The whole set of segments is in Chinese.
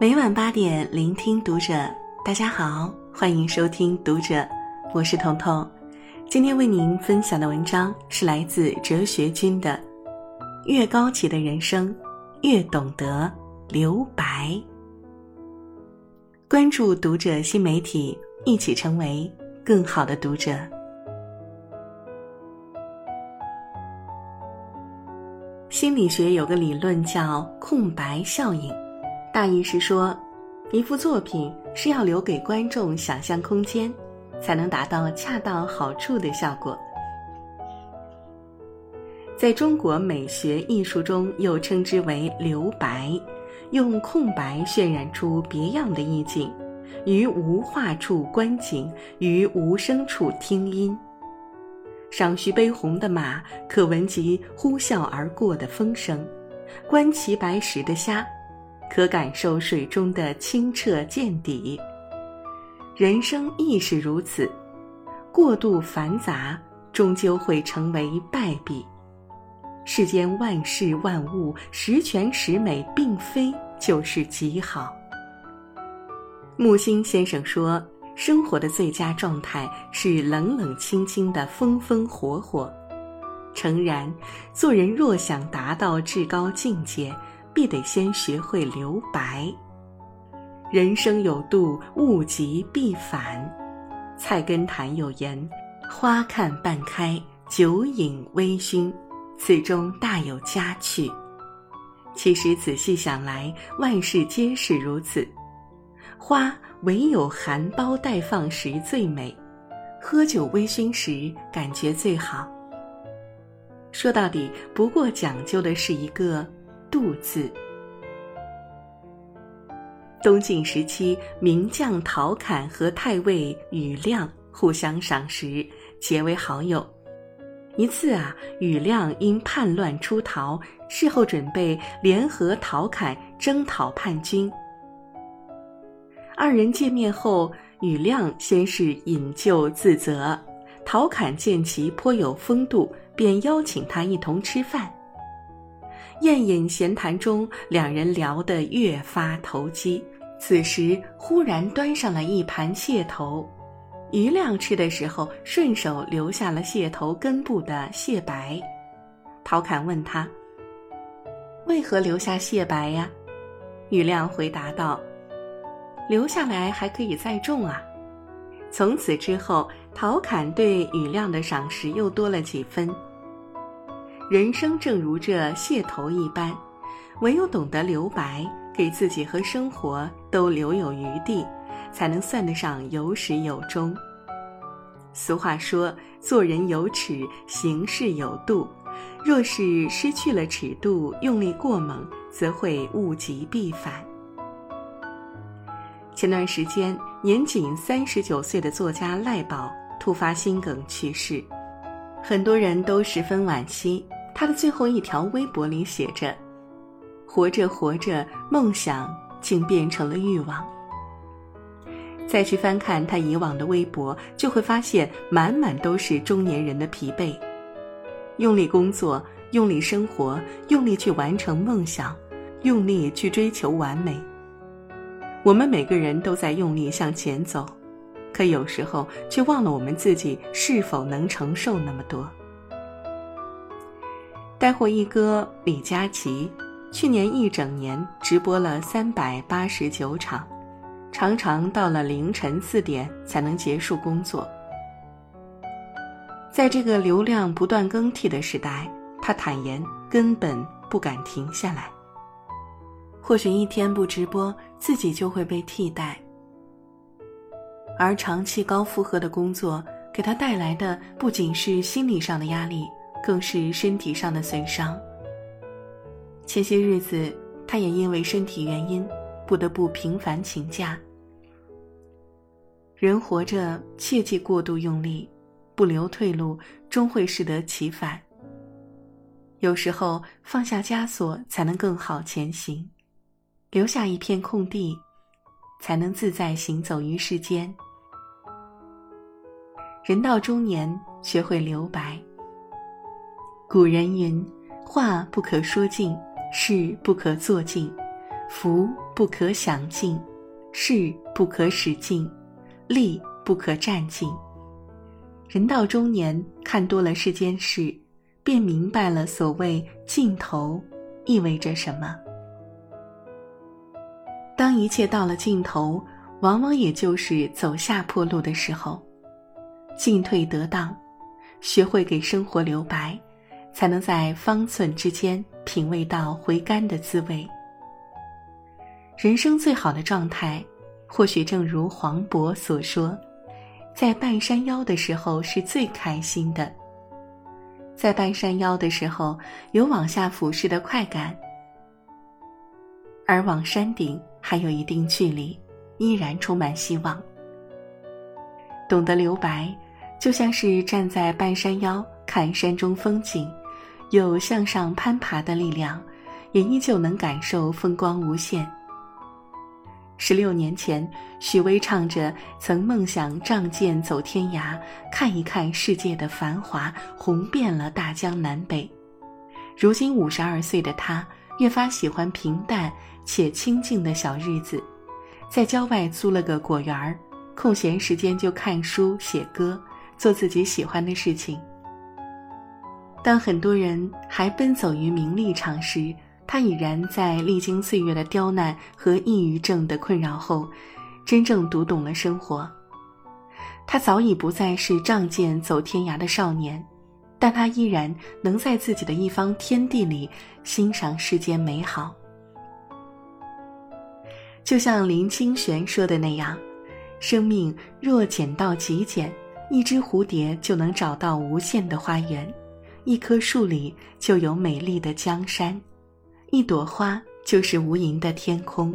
每晚八点，聆听读者。大家好，欢迎收听读者，我是彤彤。今天为您分享的文章是来自哲学君的：越高级的人生，越懂得留白。关注读者新媒体，一起成为更好的读者。心理学有个理论叫空白效应，大意是说，一幅作品是要留给观众想象空间，才能达到恰到好处的效果。在中国美学艺术中，又称之为留白，用空白渲染出别样的意境，于无画处观景，于无声处听音。赏徐悲鸿的马，可闻其呼啸而过的风声；观齐白石的虾，可感受水中的清澈见底。人生亦是如此，过度繁杂，终究会成为败笔。世间万事万物，十全十美，并非就是极好。木心先生说。生活的最佳状态是冷冷清清的风风火火。诚然，做人若想达到至高境界，必得先学会留白。人生有度，物极必反。菜根谭有言：“花看半开，酒饮微醺，此中大有佳趣。”其实仔细想来，万事皆是如此。花。唯有含苞待放时最美，喝酒微醺时感觉最好。说到底，不过讲究的是一个“度”字。东晋时期，名将陶侃和太尉庾亮互相赏识，结为好友。一次啊，庾亮因叛乱出逃，事后准备联合陶侃征讨叛军。二人见面后，庾亮先是引咎自责，陶侃见其颇有风度，便邀请他一同吃饭。宴饮闲谈中，两人聊得越发投机。此时忽然端上了一盘蟹头，余亮吃的时候顺手留下了蟹头根部的蟹白。陶侃问他：“为何留下蟹白呀？”庾亮回答道。留下来还可以再种啊！从此之后，陶侃对庾亮的赏识又多了几分。人生正如这蟹头一般，唯有懂得留白，给自己和生活都留有余地，才能算得上有始有终。俗话说：“做人有尺，行事有度。”若是失去了尺度，用力过猛，则会物极必反。前段时间，年仅三十九岁的作家赖宝突发心梗去世，很多人都十分惋惜。他的最后一条微博里写着：“活着活着，梦想竟变成了欲望。”再去翻看他以往的微博，就会发现满满都是中年人的疲惫。用力工作，用力生活，用力去完成梦想，用力去追求完美。我们每个人都在用力向前走，可有时候却忘了我们自己是否能承受那么多。带货一哥李佳琦，去年一整年直播了三百八十九场，常常到了凌晨四点才能结束工作。在这个流量不断更替的时代，他坦言根本不敢停下来。或许一天不直播，自己就会被替代。而长期高负荷的工作给他带来的不仅是心理上的压力，更是身体上的损伤。前些日子，他也因为身体原因，不得不频繁请假。人活着，切忌过度用力，不留退路，终会适得其反。有时候，放下枷锁，才能更好前行。留下一片空地，才能自在行走于世间。人到中年，学会留白。古人云：“话不可说尽，事不可做尽，福不可享尽，事不可使尽，利不可占尽。人到中年，看多了世间事，便明白了所谓尽头意味着什么。当一切到了尽头，往往也就是走下坡路的时候。进退得当，学会给生活留白，才能在方寸之间品味到回甘的滋味。人生最好的状态，或许正如黄渤所说，在半山腰的时候是最开心的。在半山腰的时候，有往下俯视的快感，而往山顶还有一定距离，依然充满希望。懂得留白。就像是站在半山腰看山中风景，有向上攀爬的力量，也依旧能感受风光无限。十六年前，许巍唱着曾梦想仗剑走天涯，看一看世界的繁华，红遍了大江南北。如今五十二岁的他，越发喜欢平淡且清静的小日子，在郊外租了个果园儿，空闲时间就看书写歌。做自己喜欢的事情。当很多人还奔走于名利场时，他已然在历经岁月的刁难和抑郁症的困扰后，真正读懂了生活。他早已不再是仗剑走天涯的少年，但他依然能在自己的一方天地里欣赏世间美好。就像林清玄说的那样：“生命若简到极简。”一只蝴蝶就能找到无限的花园，一棵树里就有美丽的江山，一朵花就是无垠的天空。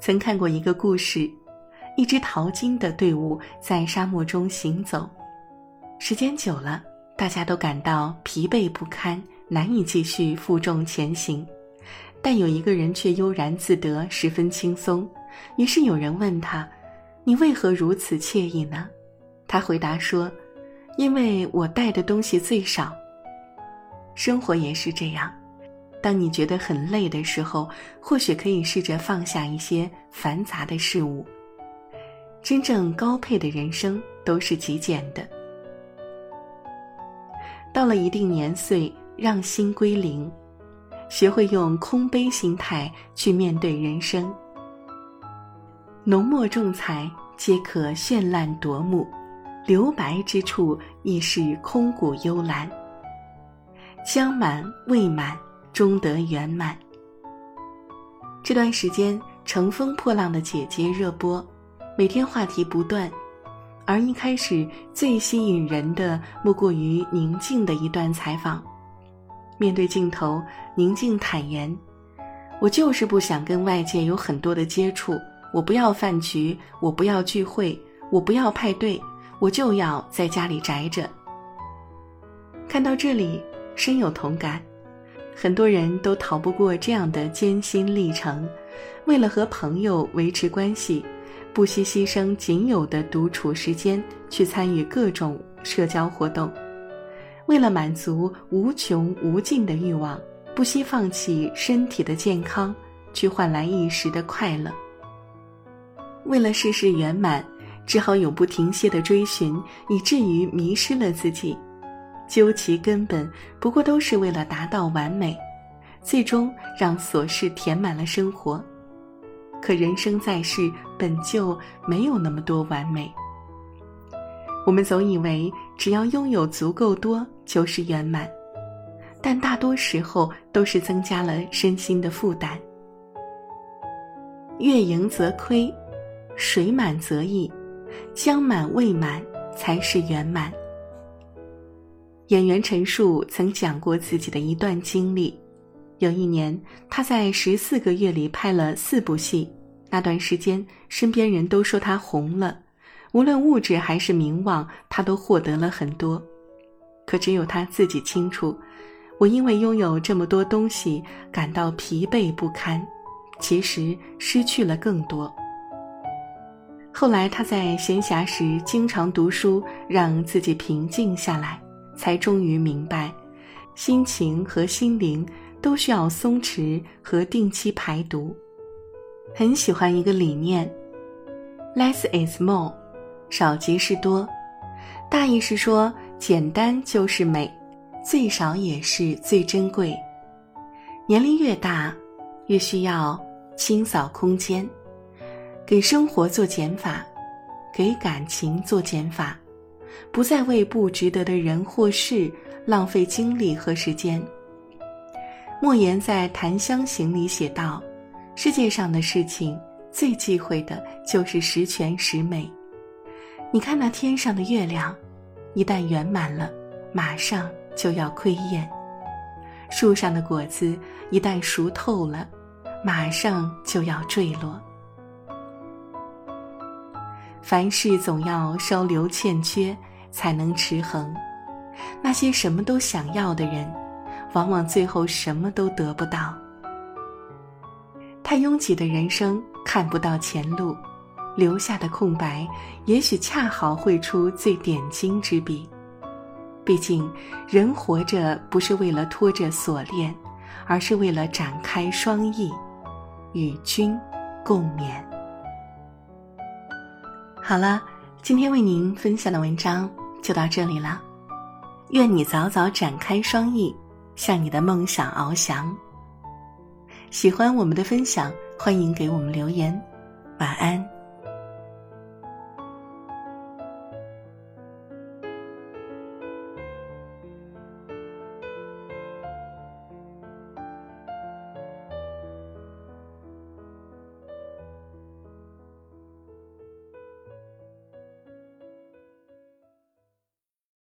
曾看过一个故事，一支淘金的队伍在沙漠中行走，时间久了，大家都感到疲惫不堪，难以继续负重前行，但有一个人却悠然自得，十分轻松。于是有人问他：“你为何如此惬意呢？”他回答说：“因为我带的东西最少。生活也是这样，当你觉得很累的时候，或许可以试着放下一些繁杂的事物。真正高配的人生都是极简的。到了一定年岁，让心归零，学会用空杯心态去面对人生。浓墨重彩皆可绚烂夺目。”留白之处亦是空谷幽兰。将满未满，终得圆满。这段时间，《乘风破浪的姐姐》热播，每天话题不断，而一开始最吸引人的，莫过于宁静的一段采访。面对镜头，宁静坦言：“我就是不想跟外界有很多的接触，我不要饭局，我不要聚会，我不要派对。”我就要在家里宅着。看到这里，深有同感。很多人都逃不过这样的艰辛历程：为了和朋友维持关系，不惜牺牲仅有的独处时间去参与各种社交活动；为了满足无穷无尽的欲望，不惜放弃身体的健康，去换来一时的快乐；为了事事圆满。只好永不停歇的追寻，以至于迷失了自己。究其根本，不过都是为了达到完美，最终让琐事填满了生活。可人生在世，本就没有那么多完美。我们总以为只要拥有足够多就是圆满，但大多时候都是增加了身心的负担。月盈则亏，水满则溢。将满未满才是圆满。演员陈数曾讲过自己的一段经历：有一年，他在十四个月里拍了四部戏，那段时间，身边人都说他红了，无论物质还是名望，他都获得了很多。可只有他自己清楚，我因为拥有这么多东西感到疲惫不堪，其实失去了更多。后来，他在闲暇时经常读书，让自己平静下来，才终于明白，心情和心灵都需要松弛和定期排毒。很喜欢一个理念，less is more，少即是多。大意是说，简单就是美，最少也是最珍贵。年龄越大，越需要清扫空间，给生活做减法，给感情做减法，不再为不值得的人或事浪费精力和时间。莫言在《檀香刑》里写道。世界上的事情最忌讳的就是十全十美。你看那天上的月亮，一旦圆满了，马上就要亏厌；树上的果子一旦熟透了，马上就要坠落。凡事总要稍留欠缺，才能持恒。那些什么都想要的人，往往最后什么都得不到。太拥挤的人生看不到前路，留下的空白，也许恰好绘出最点睛之笔。毕竟，人活着不是为了拖着锁链，而是为了展开双翼，与君共勉。好了，今天为您分享的文章就到这里了。愿你早早展开双翼，向你的梦想翱翔。喜欢我们的分享，欢迎给我们留言。晚安。